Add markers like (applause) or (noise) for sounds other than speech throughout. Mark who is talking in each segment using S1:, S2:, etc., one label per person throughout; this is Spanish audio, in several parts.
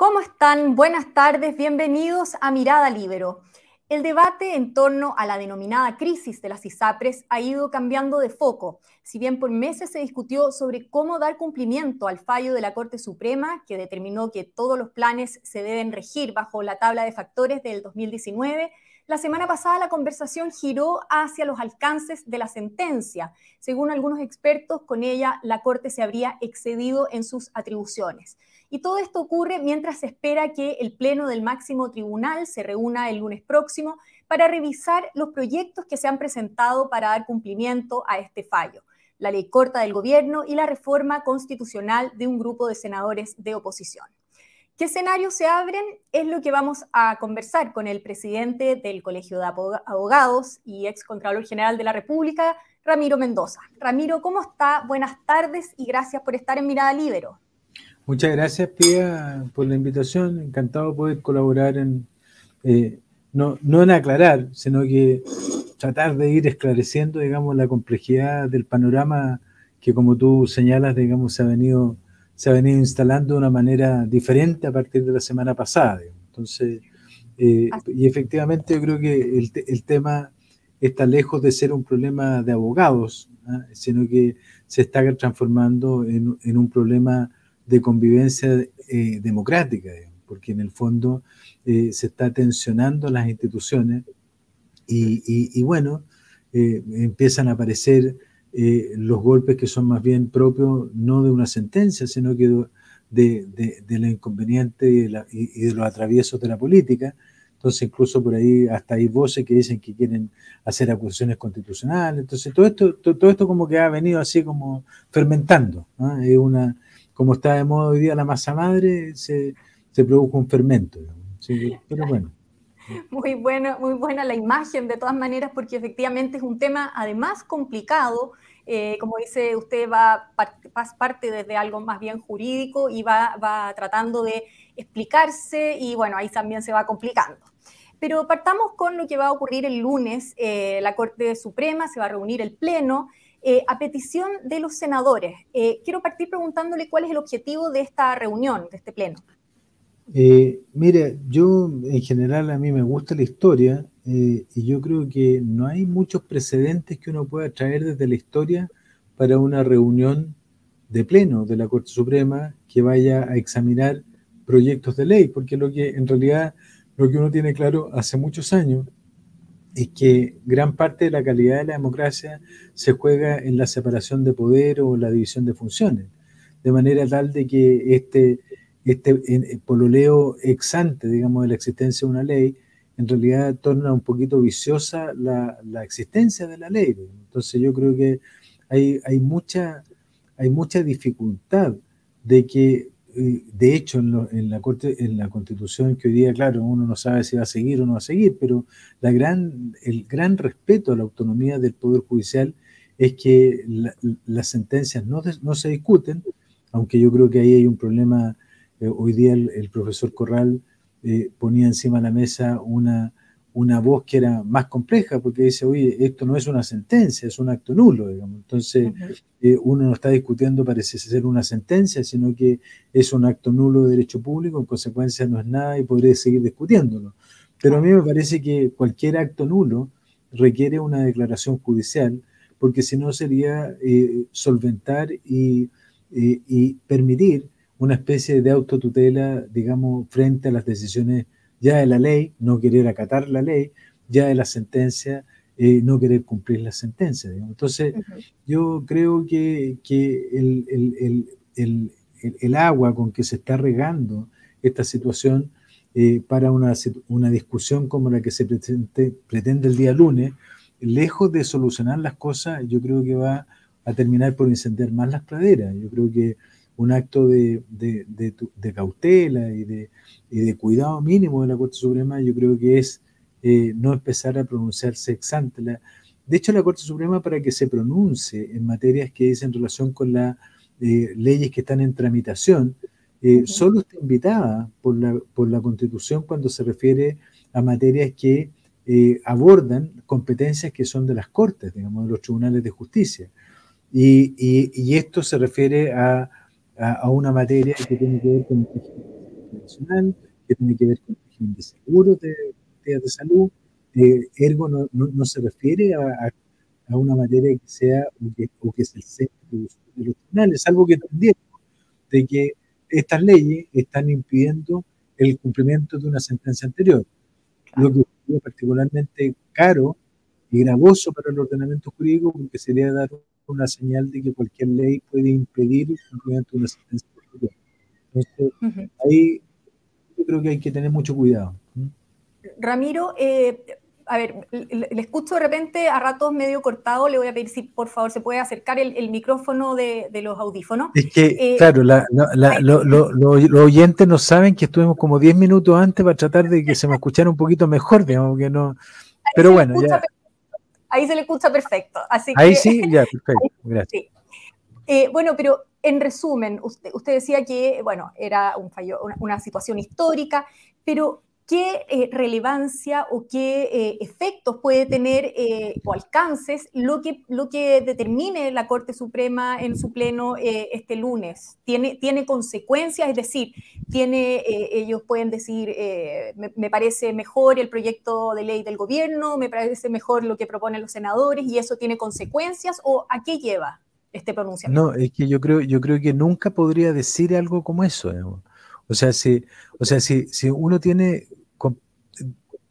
S1: ¿Cómo están? Buenas tardes, bienvenidos a Mirada Libero. El debate en torno a la denominada crisis de las ISAPRES ha ido cambiando de foco. Si bien por meses se discutió sobre cómo dar cumplimiento al fallo de la Corte Suprema, que determinó que todos los planes se deben regir bajo la tabla de factores del 2019, la semana pasada la conversación giró hacia los alcances de la sentencia. Según algunos expertos, con ella la Corte se habría excedido en sus atribuciones. Y todo esto ocurre mientras se espera que el Pleno del máximo tribunal se reúna el lunes próximo para revisar los proyectos que se han presentado para dar cumplimiento a este fallo, la ley corta del gobierno y la reforma constitucional de un grupo de senadores de oposición. ¿Qué escenarios se abren? Es lo que vamos a conversar con el presidente del Colegio de Abogados y ex Contralor General de la República, Ramiro Mendoza. Ramiro, ¿cómo está? Buenas tardes y gracias por estar en Mirada Libero.
S2: Muchas gracias, Pía, por la invitación. Encantado de poder colaborar en, eh, no, no en aclarar, sino que tratar de ir esclareciendo, digamos, la complejidad del panorama que, como tú señalas, digamos, se ha venido se ha venido instalando de una manera diferente a partir de la semana pasada. Entonces, eh, y efectivamente yo creo que el, el, tema está lejos de ser un problema de abogados, ¿ah? sino que se está transformando en, en un problema de convivencia eh, democrática, porque en el fondo eh, se está tensionando las instituciones y, y, y bueno, empiezan a aparecer eh, los golpes que son más bien propios no de una sentencia, sino que de, de, de, inconveniente y de, los atraviesos de la política. Entonces, incluso por ahí hasta hay voces que dicen que quieren hacer acusaciones constitucionales. Entonces, todo esto, todo, esto como que ha venido así como fermentando. Es una, como está de moda hoy día la masa madre, se, produjo un fermento. pero bueno.
S1: Muy buena, muy buena la imagen de todas maneras, porque efectivamente es un tema además complicado. Eh, como dice usted, va, parte desde algo más bien jurídico y va, va tratando de explicarse y bueno, ahí también se va complicando. Pero partamos con lo que va a ocurrir el lunes. Eh, la Corte Suprema se va a reunir el Pleno eh, a petición de los senadores. quiero partir preguntándole cuál es el objetivo de esta reunión, de este Pleno.
S2: Eh, yo en general a mí me gusta la historia eh, y yo creo que no hay muchos precedentes que uno pueda traer desde la historia para una reunión de pleno de la Corte Suprema que vaya a examinar proyectos de ley, porque lo que en realidad lo que uno tiene claro hace muchos años es que gran parte de la calidad de la democracia se juega en la separación de poder o la división de funciones, de manera tal de que este este eh, pololeo exante, digamos, de la existencia de una ley, en realidad torna un poquito viciosa la, la existencia de la ley. Entonces yo creo que hay, hay, mucha, hay mucha dificultad de que, de hecho, en, en, la corte, en la constitución que hoy día, claro, uno no sabe si va a seguir o no va a seguir, pero la gran, el gran respeto a la autonomía del Poder Judicial es que las sentencias no, no se discuten, aunque yo creo que ahí hay un problema eh, hoy día el, profesor Corral eh, ponía encima de la mesa una, una voz que era más compleja, porque dice, oye, esto no es una sentencia, es un acto nulo, digamos. Entonces, eh, uno no está discutiendo, parece ser una sentencia, sino que es un acto nulo de derecho público, en consecuencia no es nada y podría seguir discutiéndolo. Pero a mí me parece que cualquier acto nulo requiere una declaración judicial, porque si no sería solventar y, y permitir una especie de autotutela, digamos, frente a las decisiones ya de la ley, no querer acatar la ley, ya de la sentencia, eh, no querer cumplir la sentencia. Entonces, yo creo que, que el, el, el, el, agua con que se está regando esta situación eh, para una, una, discusión como la que se pretende, pretende el día lunes, lejos de solucionar las cosas, yo creo que va a terminar por encender más las praderas. Yo creo que un acto de, cautela y de, cuidado mínimo de la Corte Suprema, yo creo que es eh, no empezar a pronunciarse ex ante. de hecho, la Corte Suprema, para que se pronuncie en materias que dicen relación con las eh, leyes que están en tramitación, eh, solo está invitada por la, por la Constitución cuando se refiere a materias que abordan competencias que son de las Cortes, digamos, de los tribunales de justicia. y esto se refiere a a, una materia que tiene que ver con, internacional, que tiene que ver con el régimen de seguro de, de, salud. Eh, ergo no, no, se refiere a, a, una materia que sea o que, o que es el centro de los tribunales, salvo que entendieron de que estas leyes están impidiendo el cumplimiento de una sentencia anterior, lo que es particularmente caro y gravoso para el ordenamiento jurídico porque sería dar una señal de que cualquier ley puede impedir el cumplimiento de una sentencia. Entonces, ahí yo creo que hay que tener mucho cuidado.
S1: Ramiro, eh, a ver, le, escucho de repente a ratos medio cortado, le voy a pedir si por favor se puede acercar el, micrófono de, los audífonos.
S2: Es que, eh, claro, los oyentes no saben que estuvimos como 10 minutos antes para tratar de que se me escuchara un poquito mejor, digamos que no. Pero bueno, ya.
S1: Ahí se le escucha perfecto. Así
S2: ahí sí, (laughs) ya, perfecto. Gracias.
S1: Eh, bueno, pero en resumen, usted, usted, decía que, bueno, era un fallo, una situación histórica, pero qué eh, relevancia o qué eh, efectos puede tener eh, o alcances lo que, lo que determine la Corte Suprema en su pleno este lunes. ¿Tiene, ¿Tiene consecuencias? Es decir, tiene, ellos pueden decir, me, parece mejor el proyecto de ley del gobierno, me parece mejor lo que proponen los senadores y eso tiene consecuencias o a qué lleva este pronunciamiento?
S2: No, es que yo creo, yo creo que nunca podría decir algo como eso. O sea, si, o sea si, si uno tiene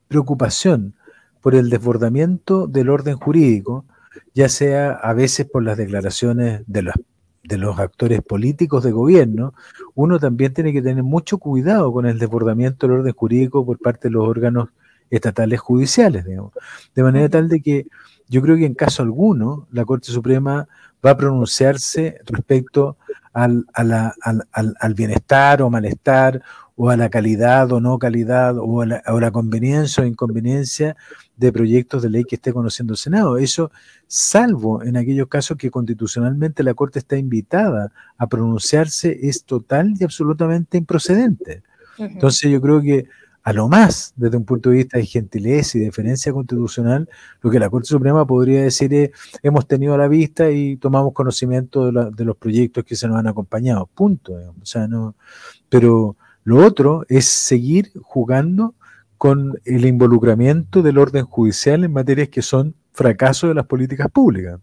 S2: preocupación por el desbordamiento del orden jurídico, ya sea a veces por las declaraciones de los, de los actores políticos de gobierno, uno también tiene que tener mucho cuidado con el desbordamiento del orden jurídico por parte de los órganos estatales judiciales, digamos. De manera tal de que yo creo que en caso alguno la Corte Suprema va a pronunciarse respecto al, al bienestar o malestar o a la calidad o no calidad, o a la, conveniencia o inconveniencia de proyectos de ley que esté conociendo el Senado. Eso, salvo en aquellos casos que constitucionalmente la Corte está invitada a pronunciarse, es total y absolutamente improcedente. Entonces yo creo que a lo más, desde un punto de vista de gentileza y deferencia constitucional, lo que la Corte Suprema podría decir es, hemos tenido a la vista y tomamos conocimiento de, los proyectos que se nos han acompañado. Punto. O sea, no, pero lo otro es seguir jugando con el involucramiento del orden judicial en materias que son fracaso de las políticas públicas.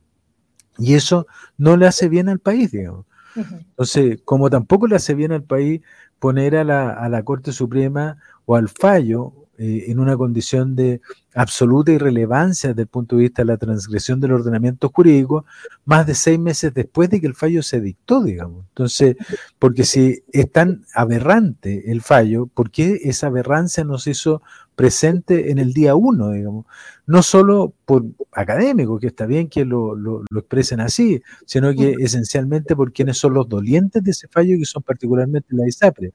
S2: Y eso no le hace bien al país, digamos. Entonces, como tampoco le hace bien al país poner a la, a la Corte Suprema o al fallo eh, en una condición de absoluta irrelevancia desde el punto de vista de la transgresión del ordenamiento jurídico, más de seis meses después de que el fallo se dictó, digamos. Entonces, porque si es tan aberrante el fallo, ¿por qué esa aberrancia nos hizo presente en el día uno, digamos? No solo por académicos, que está bien que lo, expresen así, sino que esencialmente por quienes son los dolientes de ese fallo, que son particularmente la ISAPRE.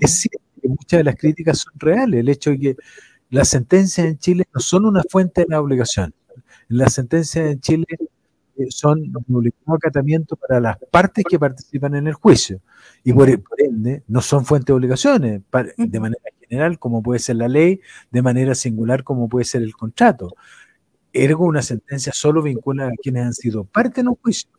S2: Es cierto que muchas de las críticas son reales. El hecho de que las sentencias en Chile no son una fuente de la obligación. Las sentencias en Chile eh, son un obligado acatamiento para las partes que participan en el juicio y por, ende no son fuente de obligaciones de manera general como puede ser la ley, de manera singular como puede ser el contrato. Ergo, una sentencia solo vincula a quienes han sido parte en un juicio.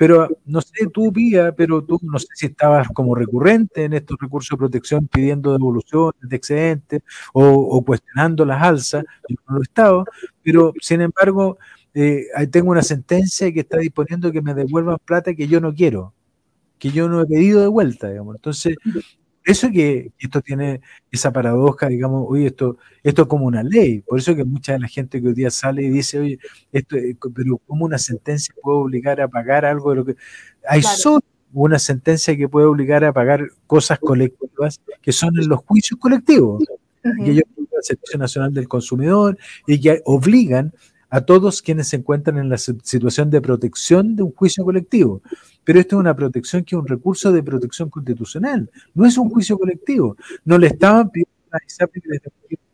S2: Pero no sé, tú, Pía, pero tú no sé si estabas como recurrente en estos recursos de protección pidiendo devoluciones de excedentes o, cuestionando las alzas. Yo no lo he estado, pero sin embargo, eh, tengo una sentencia que está disponiendo que me devuelvan plata que yo no quiero, que yo no he pedido de vuelta, digamos. Entonces, eso que, esto tiene esa paradoja, digamos, oye, esto, esto es como una ley. Por eso que mucha de la gente que hoy día sale y dice, oye, esto, pero ¿cómo una sentencia puede obligar a pagar algo de lo que. Hay solo una sentencia que puede obligar a pagar cosas colectivas que son en los juicios colectivos. que ellos el Servicio Nacional del Consumidor y que obligan a todos quienes se encuentran en la situación de protección de un juicio colectivo. Pero esto es una protección que es un recurso de protección constitucional, no es un juicio colectivo. No le estaban pidiendo a ISAPRE que les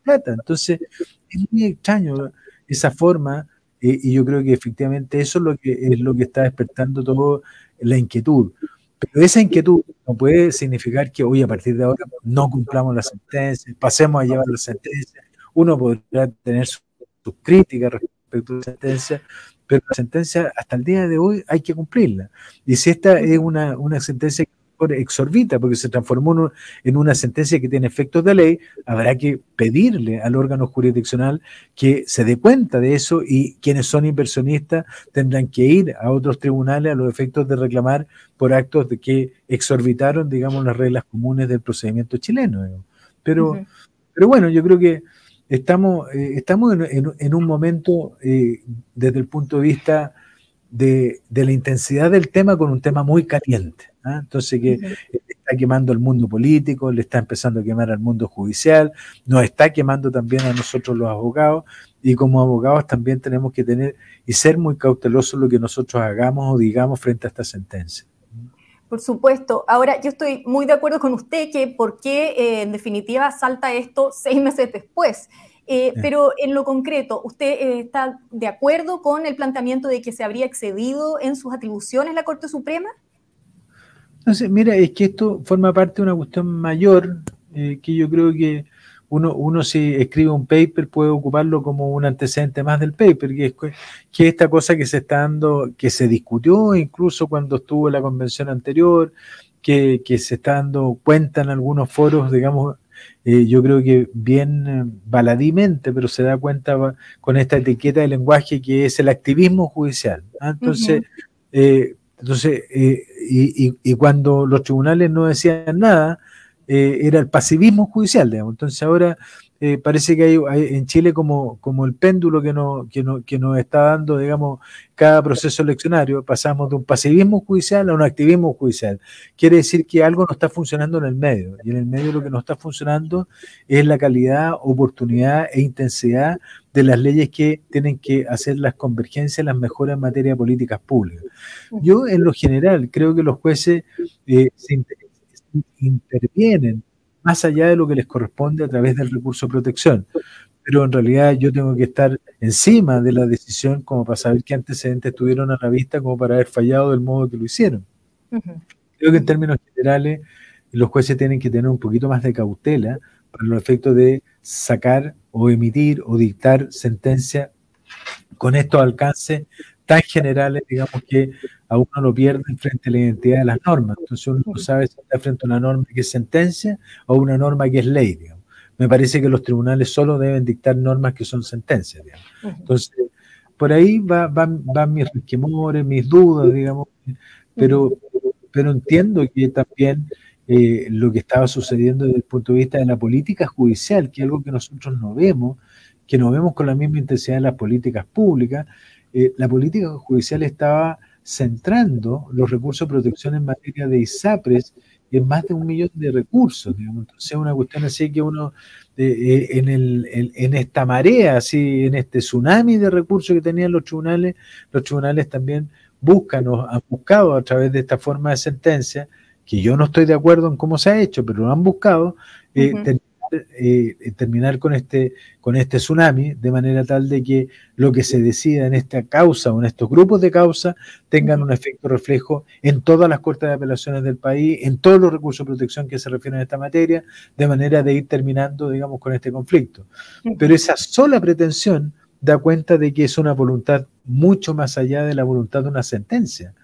S2: plata. Entonces, es muy extraño esa forma eh, y yo creo que efectivamente eso es lo que, es lo que está despertando toda la inquietud. Pero esa inquietud no puede significar que hoy a partir de ahora no cumplamos la sentencia, pasemos a llevar la sentencia. Uno podrá tener sus críticas respecto a la sentencia, pero la sentencia hasta el día de hoy hay que cumplirla. Y si esta es una, sentencia que exorbita porque se transformó en una sentencia que tiene efectos de ley, habrá que pedirle al órgano jurisdiccional que se dé cuenta de eso y quienes son inversionistas tendrán que ir a otros tribunales a los efectos de reclamar por actos de que exorbitaron, digamos, las reglas comunes del procedimiento chileno. Pero, pero bueno, yo creo que estamos, eh, estamos en, un momento eh, desde el punto de vista de, la intensidad del tema con un tema muy caliente. ¿ah? Entonces, que está quemando el mundo político, le está empezando a quemar al mundo judicial, nos está quemando también a nosotros los abogados, y como abogados también tenemos que tener y ser muy cautelosos lo que nosotros hagamos o digamos frente a esta sentencia.
S1: Por supuesto. Ahora, yo estoy muy de acuerdo con usted que por qué eh, en definitiva salta esto (laughs) seis meses después. Eh, pero en lo concreto, ¿usted eh, está de acuerdo con el planteamiento de que se habría excedido en sus atribuciones la Corte Suprema?
S2: Sé, mira, es que esto forma parte de una cuestión mayor que yo creo que uno, uno si escribe un paper puede ocuparlo como un antecedente más del paper, que es, que esta cosa que se está dando, que se discutió incluso cuando estuvo la convención anterior, que, se está dando cuenta en algunos foros, digamos, eh, yo creo que bien eh, baladímente, pero se da cuenta con esta etiqueta de lenguaje que es el activismo judicial. ¿ah? Entonces, eh, entonces y, y, cuando los tribunales no decían nada, eh, era el pasivismo judicial, digamos. Entonces ahora eh, parece que hay, en Chile como, como el péndulo que, no, que, no, que nos está dando, digamos, cada proceso eleccionario, pasamos de un pasivismo judicial a un activismo judicial. Quiere decir que algo no está funcionando en el medio, y en el medio lo que no está funcionando es la calidad, oportunidad e intensidad de las leyes que tienen que hacer las convergencias, las mejoras en materia de políticas públicas. Yo, en lo general, creo que los jueces eh, se intervienen más allá de lo que les corresponde a través del recurso de protección. Pero en realidad yo tengo que estar encima de la decisión como para saber qué antecedentes tuvieron a la vista como para haber fallado del modo que lo hicieron. Creo que en términos generales los jueces tienen que tener un poquito más de cautela para los efectos de sacar o emitir o dictar sentencia con estos alcances tan generales, digamos, que a uno lo pierde frente a la identidad de las normas. Entonces uno no sabe si está frente a una norma que es sentencia o una norma que es ley, digamos. Me parece que los tribunales solo deben dictar normas que son sentencias, digamos. Entonces, por ahí va, van, mis resquemores, mis dudas, digamos, pero, pero entiendo que también eh, lo que estaba sucediendo desde el punto de vista de la política judicial, que es algo que nosotros no vemos, que no vemos con la misma intensidad en las políticas públicas, eh, la política judicial estaba centrando los recursos de protección en materia de ISAPRES en más de un millón de recursos. Digamos. Entonces, es una cuestión así que uno, eh, eh, en, el, en, esta marea, así, en este tsunami de recursos que tenían los tribunales, los tribunales también buscan o han buscado a través de esta forma de sentencia, que yo no estoy de acuerdo en cómo se ha hecho, pero lo han buscado, eh, terminar con este, con este tsunami de manera tal de que lo que se decida en esta causa o en estos grupos de causa tengan un efecto reflejo en todas las cortes de apelaciones del país, en todos los recursos de protección que se refieren a esta materia, de manera de ir terminando, digamos, con este conflicto. Pero esa sola pretensión da cuenta de que es una voluntad mucho más allá de la voluntad de una sentencia.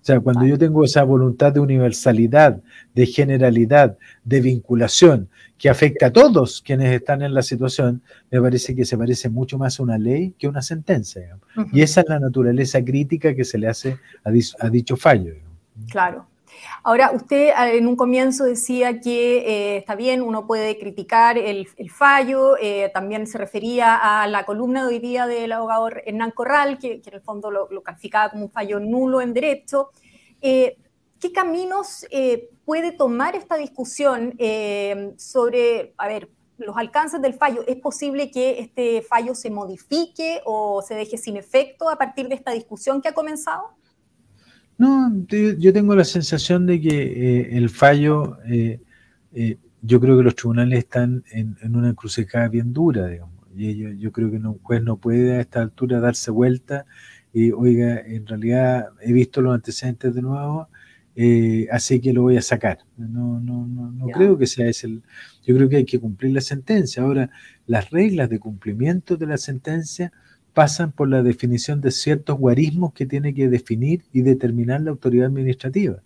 S2: O sea, cuando yo tengo esa voluntad de universalidad, de generalidad, de vinculación, que afecta a todos quienes están en la situación, me parece que se parece mucho más a una ley que a una sentencia. Y esa es la naturaleza crítica que se le hace a, dicho fallo.
S1: Claro. Ahora, usted ah, en un comienzo decía que eh, está bien, uno puede criticar el, fallo, eh, también se refería a la columna de hoy día del abogado Hernán Corral, que, en el fondo lo, calificaba como un fallo nulo en derecho. Eh, ¿Qué caminos puede tomar esta discusión sobre, a ver, los alcances del fallo? ¿Es posible que este fallo se modifique o se deje sin efecto a partir de esta discusión que ha comenzado?
S2: No, yo tengo la sensación de que eh, el fallo, eh, eh, yo creo que los tribunales están en, una encrucijada bien dura, digamos. Y yo, creo que un juez no puede a esta altura darse vuelta y, oiga, en realidad he visto los antecedentes de nuevo, así que lo voy a sacar. No, no, no, no creo que sea ese el... Yo creo que hay que cumplir la sentencia. Ahora, las reglas de cumplimiento de la sentencia pasan por la definición de ciertos guarismos que tiene que definir y determinar la autoridad administrativa.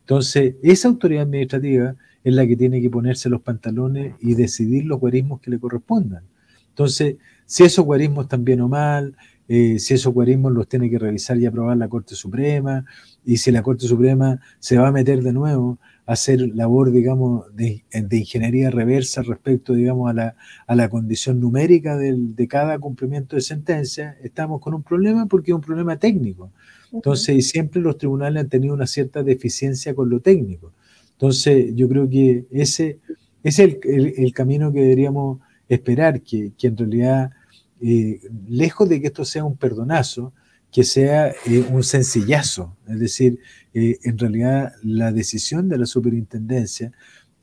S2: Entonces, esa autoridad administrativa es la que tiene que ponerse los pantalones y decidir los guarismos que le correspondan. Entonces, si esos guarismos están bien o mal, eh, si esos guarismos los tiene que revisar y aprobar la Corte Suprema, y si la Corte Suprema se va a meter de nuevo hacer labor, digamos, de, ingeniería reversa respecto, digamos, a la, a la condición numérica de cada cumplimiento de sentencia, estamos con un problema porque es un problema técnico. Entonces, y siempre los tribunales han tenido una cierta deficiencia con lo técnico. Entonces, yo creo que ese, es el, el, camino que deberíamos esperar, que, que en realidad, eh, lejos de que esto sea un perdonazo, que sea eh, un sencillazo. Es decir, eh, en realidad la decisión de la superintendencia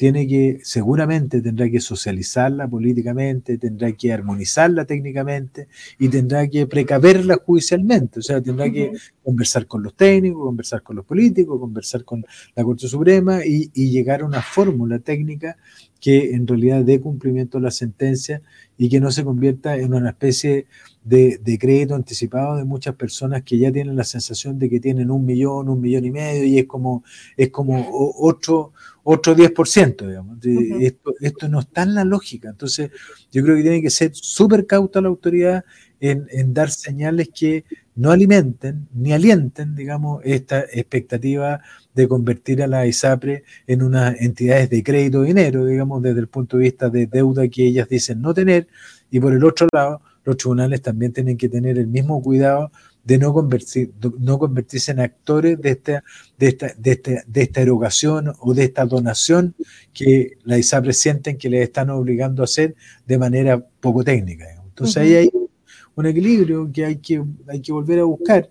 S2: tiene que, seguramente tendrá que socializarla políticamente, tendrá que armonizarla técnicamente y tendrá que precaverla judicialmente. O sea, tendrá que conversar con los técnicos, conversar con los políticos, conversar con la Corte Suprema y, y llegar a una fórmula técnica que en realidad dé cumplimiento a la sentencia y que no se convierta en una especie de, crédito anticipado de muchas personas que ya tienen la sensación de que tienen un millón, un millón y medio y es como, es como otro, otro 10%, digamos. esto, esto no está en la lógica. Entonces, yo creo que tiene que ser súper cauta la autoridad en, en, dar señales que no alimenten ni alienten, digamos, esta expectativa de convertir a la ISAPRE en unas entidades de crédito dinero, digamos, desde el punto de vista de deuda que ellas dicen no tener, y por el otro lado, los tribunales también tienen que tener el mismo cuidado de no, convertir, no convertirse en actores de esta, de, esta, de, esta, de esta erogación o de esta donación que la ISAPRE sienten que les están obligando a hacer de manera poco técnica. Entonces ahí hay un equilibrio que hay que, hay que volver a buscar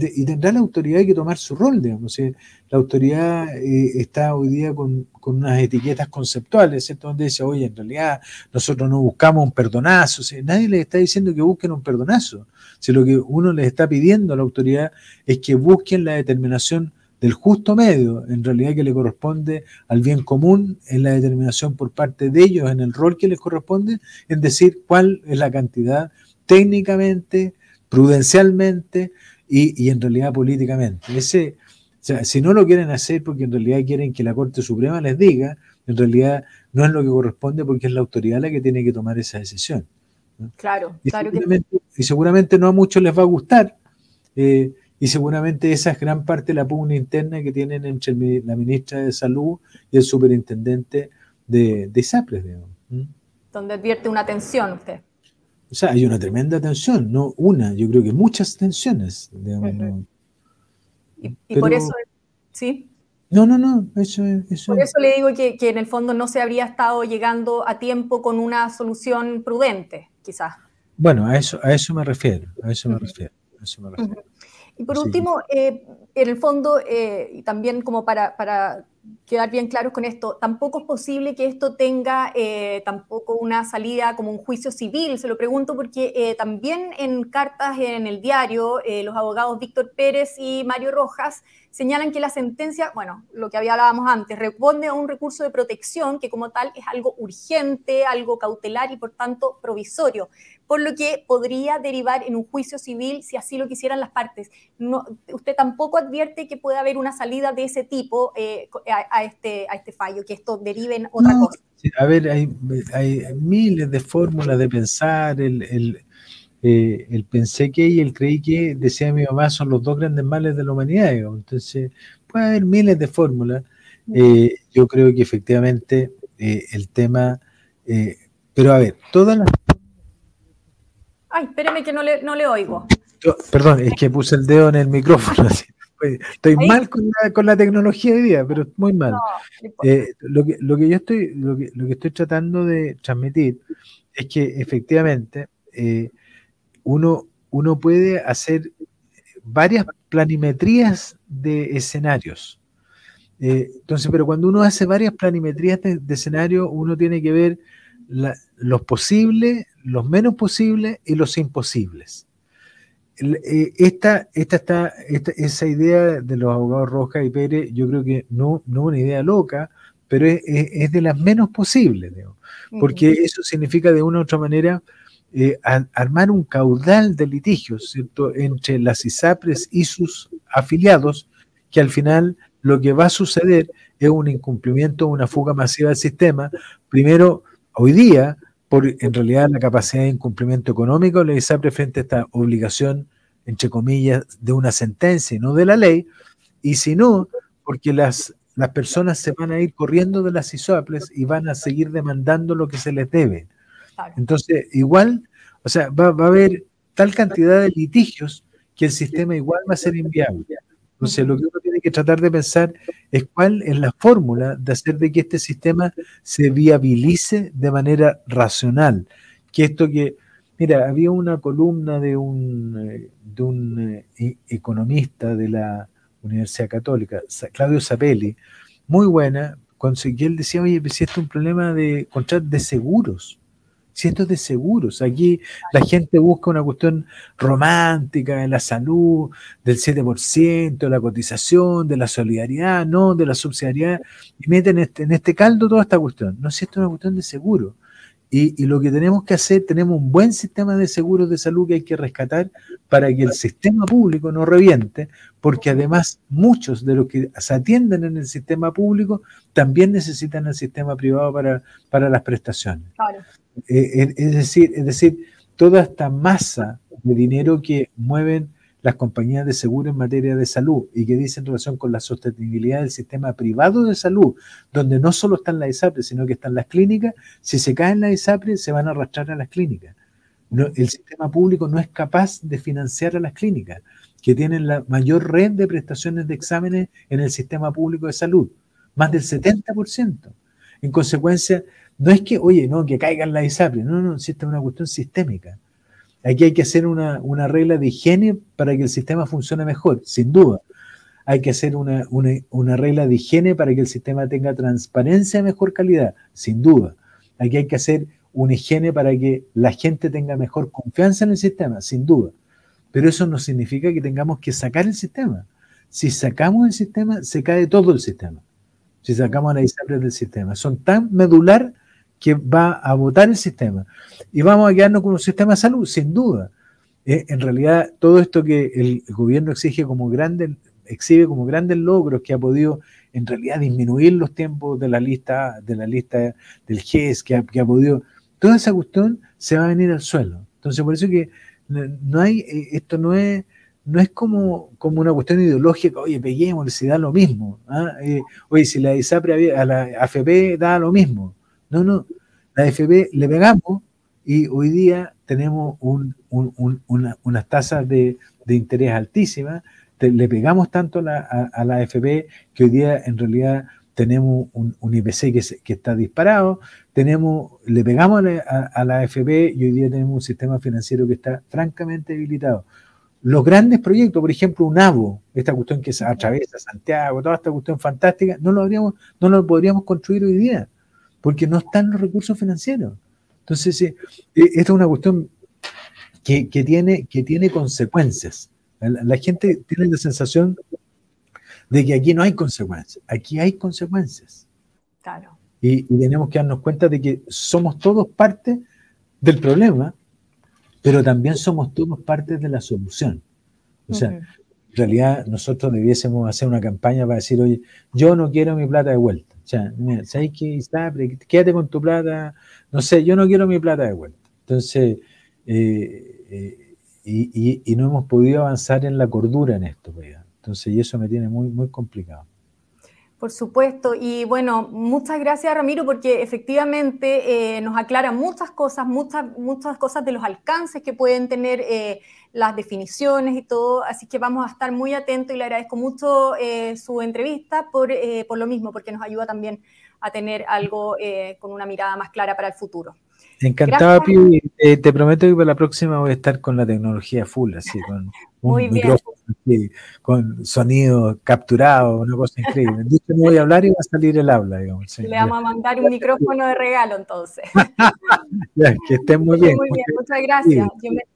S2: y, tendrá la autoridad que tomar su rol, digamos. la autoridad eh, está hoy día con, unas etiquetas conceptuales, ¿cierto? Donde dice, oye, en realidad nosotros no buscamos un perdonazo, nadie les está diciendo que busquen un perdonazo, si lo que uno les está pidiendo a la autoridad es que busquen la determinación del justo medio, en realidad que le corresponde al bien común, en la determinación por parte de ellos, en el rol que les corresponde, en decir cuál es la cantidad técnicamente, prudencialmente, y, en realidad políticamente. Ese, o sea, si no lo quieren hacer porque en realidad quieren que la Corte Suprema les diga, en realidad no es lo que corresponde porque es la autoridad la que tiene que tomar esa decisión.
S1: Claro,
S2: y
S1: claro
S2: seguramente, que... Y seguramente no a muchos les va a gustar. Eh, y seguramente esa es gran parte de la pugna interna que tienen entre la ministra de Salud y el superintendente de, de ISAPRES,
S1: Donde advierte una tensión usted.
S2: O sea, hay una tremenda tensión, no una, yo creo que muchas tensiones.
S1: y, por eso, ¿sí?
S2: No, no, no, eso es...
S1: por eso le digo que, en el fondo no se habría estado llegando a tiempo con una solución prudente, quizás.
S2: Bueno, a eso, a eso me refiero, a eso me refiero. A eso me refiero.
S1: Y por último, eh, en el fondo, eh, y también como para, para quedar bien claros con esto, tampoco es posible que esto tenga eh, tampoco una salida como un juicio civil. Se lo pregunto porque eh, también en cartas en el diario, eh, los abogados Víctor Pérez y Mario Rojas señalan que la sentencia, bueno, lo que hablábamos antes, responde a un recurso de protección que como tal es algo urgente, algo cautelar y por tanto provisorio, por lo que podría derivar en un juicio civil si así lo quisieran las partes. No, usted tampoco advierte que pueda haber una salida de ese tipo a, este, a este fallo, que esto derive en otra cosa.
S2: A ver, hay, hay, miles de fórmulas de pensar, el, el, eh, el, pensé que y el creí que, decía mi mamá, son los dos grandes males de la humanidad. Entonces, puede haber miles de fórmulas. Eh, yo creo que efectivamente eh, el tema, pero a ver, todas las...
S1: Ay, espéreme que no le, no le oigo.
S2: Perdón, es que puse el dedo en el micrófono. (laughs) Así. Estoy mal con la, con la, tecnología hoy día, pero muy mal. Eh, lo, que, lo que yo estoy, lo que, lo que estoy tratando de transmitir es que efectivamente eh, uno, uno puede hacer varias planimetrías de escenarios. Eh, entonces, pero cuando uno hace varias planimetrías de, de escenarios, uno tiene que ver los posibles, los menos posibles y los imposibles. Eh, esta, esta está, esa idea de los abogados Rojas y Pérez, yo creo que no, no es una idea loca, pero es, de las menos posibles, porque eso significa de una u otra manera eh, armar un caudal de litigios ¿cierto? entre las ISAPRES y sus afiliados, que al final lo que va a suceder es un incumplimiento, una fuga masiva del sistema. Primero, hoy día, por en realidad la capacidad de incumplimiento económico, la ISAPRE frente a esta obligación, entre comillas, de una sentencia y no de la ley, y si no, porque las, las personas se van a ir corriendo de las ISAPRES y van a seguir demandando lo que se les debe. Entonces, igual, o sea, va, va a haber tal cantidad de litigios que el sistema igual va a ser inviable. Entonces, lo que uno tiene que tratar de pensar es cuál es la fórmula de hacer de que este sistema se viabilice de manera racional. Que esto que, mira, había una columna de un, eh, de un eh, economista de la Universidad Católica, Claudio Zapelli, muy buena, cuando él decía, oye, si esto es un problema de contrato de seguros cientos de seguros. Aquí la gente busca una cuestión romántica de la salud, del 7%, de la cotización, de la solidaridad, no, de la subsidiariedad, y meten este, en este caldo toda esta cuestión. No, si esto es una cuestión de seguro. Y, lo que tenemos que hacer, tenemos un buen sistema de seguros de salud que hay que rescatar para que el sistema público no reviente, porque además muchos de los que se atienden en el sistema público también necesitan el sistema privado para, para las prestaciones. Claro. Eh, es, decir, es decir, toda esta masa de dinero que mueven las compañías de seguro en materia de salud y que dicen relación con la sostenibilidad del sistema privado de salud, donde no solo están las ISAPRES, sino que están las clínicas, si se caen las ISAPRES se van a arrastrar a las clínicas. el sistema público no es capaz de financiar a las clínicas, que tienen la mayor red de prestaciones de exámenes en el sistema público de salud, más del 70%. En consecuencia, no es que, oye, no, que caigan las ISAPRES, no, no, esta es una cuestión sistémica. Aquí hay que hacer una, regla de higiene para que el sistema funcione mejor, sin duda. Hay que hacer una, regla de higiene para que el sistema tenga transparencia mejor calidad, sin duda. Aquí hay que hacer una higiene para que la gente tenga mejor confianza en el sistema, sin duda. Pero eso no significa que tengamos que sacar el sistema. Si sacamos el sistema, se cae todo el sistema. Si sacamos a la ISAPRES del sistema. Son tan medular que va a votar el sistema. Y vamos a quedarnos con un sistema de salud, sin duda. Eh, en realidad, todo esto que el gobierno exige como grandes, exhibe como grandes logros que ha podido en realidad disminuir los tiempos de la lista, de la lista del GES, que ha, que ha podido, toda esa cuestión se va a venir al suelo. Entonces, por eso que no hay, eh, esto no es, no es como, una cuestión ideológica, oye, peguemos, si da lo mismo. ¿ah? Eh, oye, si la ISAPRE a la AFP da lo mismo. No, no, la FP le pegamos y hoy día tenemos unas tasas de, interés altísimas, le pegamos tanto a, la AFP que hoy día en realidad tenemos un, IPC que, está disparado, tenemos, le pegamos a la, AFP y hoy día tenemos un sistema financiero que está francamente debilitado. Los grandes proyectos, por ejemplo, un AVO, esta cuestión que atraviesa Santiago, toda esta cuestión fantástica, no lo, habríamos, no lo podríamos construir hoy día porque no están los recursos financieros. Entonces, eh, eh, esta es una cuestión que, tiene, que tiene consecuencias. La, gente tiene la sensación de que aquí no hay consecuencias. Aquí hay consecuencias. Claro. Y, tenemos que darnos cuenta de que somos todos parte del problema, pero también somos todos parte de la solución. O sea, en realidad nosotros debiésemos hacer una campaña para decir, oye, yo no quiero mi plata de vuelta. O sea, ¿sabes qué? Quédate con tu plata. No sé, yo no quiero mi plata de vuelta. Entonces, eh, eh, y, no hemos podido avanzar en la cordura en esto. Pues, Entonces, y eso me tiene muy, muy complicado.
S1: Por supuesto, y bueno, muchas gracias Ramiro porque efectivamente eh, nos aclara muchas cosas, muchas, muchas cosas de los alcances que pueden tener las definiciones y todo, así que vamos a estar muy atentos y le agradezco mucho eh, su entrevista por, eh, por, lo mismo, porque nos ayuda también a tener algo eh, con una mirada más clara para el futuro.
S2: Encantado, Pi. te prometo que para la próxima voy a estar con la tecnología full, así, con un micrófono, con sonido capturado, una cosa increíble. Dicho, no voy a hablar y va a salir el habla, digamos.
S1: Le vamos a mandar un micrófono de regalo, entonces. (laughs)
S2: que estén muy bien.
S1: Muy bien, muchas gracias.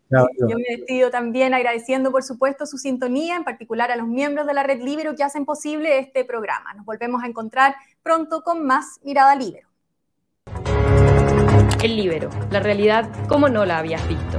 S1: Yo me, despido también agradeciendo, por supuesto, su sintonía, en particular a los miembros de la Red Libero que hacen posible este programa. Nos volvemos a encontrar pronto con más Mirada Libero.
S3: El Libero, la realidad como no la habías visto.